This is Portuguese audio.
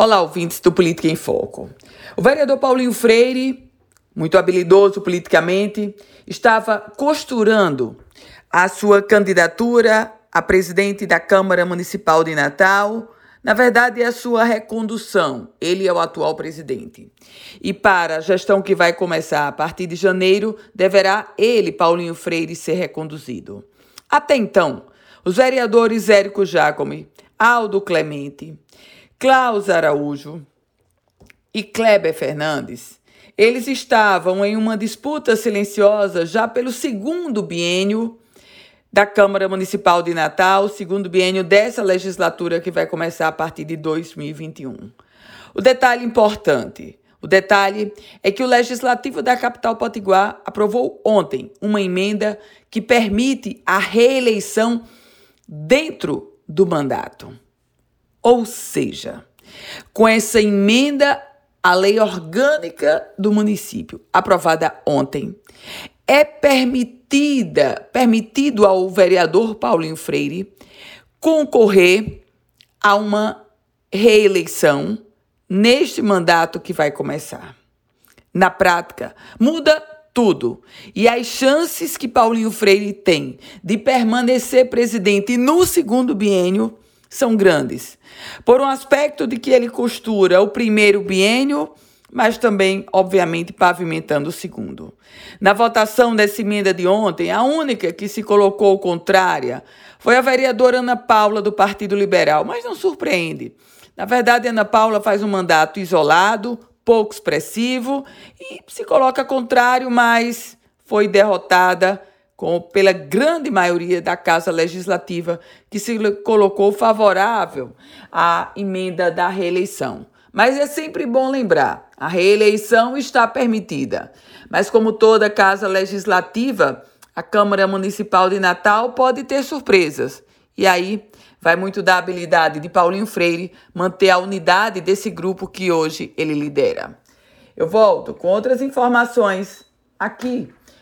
Olá, ouvintes do Política em Foco. O vereador Paulinho Freire, muito habilidoso politicamente, estava costurando a sua candidatura a presidente da Câmara Municipal de Natal. Na verdade, é a sua recondução. Ele é o atual presidente. E para a gestão que vai começar a partir de janeiro, deverá ele, Paulinho Freire, ser reconduzido. Até então, os vereadores Érico Jacome, Aldo Clemente, Klaus Araújo e Kleber Fernandes, eles estavam em uma disputa silenciosa já pelo segundo biênio da Câmara Municipal de Natal, segundo biênio dessa legislatura que vai começar a partir de 2021. O detalhe importante, o detalhe é que o Legislativo da capital potiguar aprovou ontem uma emenda que permite a reeleição dentro do mandato. Ou seja, com essa emenda à lei orgânica do município, aprovada ontem, é permitida, permitido ao vereador Paulinho Freire concorrer a uma reeleição neste mandato que vai começar. Na prática, muda tudo. E as chances que Paulinho Freire tem de permanecer presidente no segundo biênio são grandes. Por um aspecto de que ele costura o primeiro biênio, mas também, obviamente, pavimentando o segundo. Na votação dessa emenda de ontem, a única que se colocou contrária foi a vereadora Ana Paula, do Partido Liberal, mas não surpreende. Na verdade, Ana Paula faz um mandato isolado, pouco expressivo e se coloca contrário, mas foi derrotada com, pela grande maioria da Casa Legislativa, que se colocou favorável à emenda da reeleição. Mas é sempre bom lembrar: a reeleição está permitida. Mas, como toda Casa Legislativa, a Câmara Municipal de Natal pode ter surpresas. E aí vai muito da habilidade de Paulinho Freire manter a unidade desse grupo que hoje ele lidera. Eu volto com outras informações aqui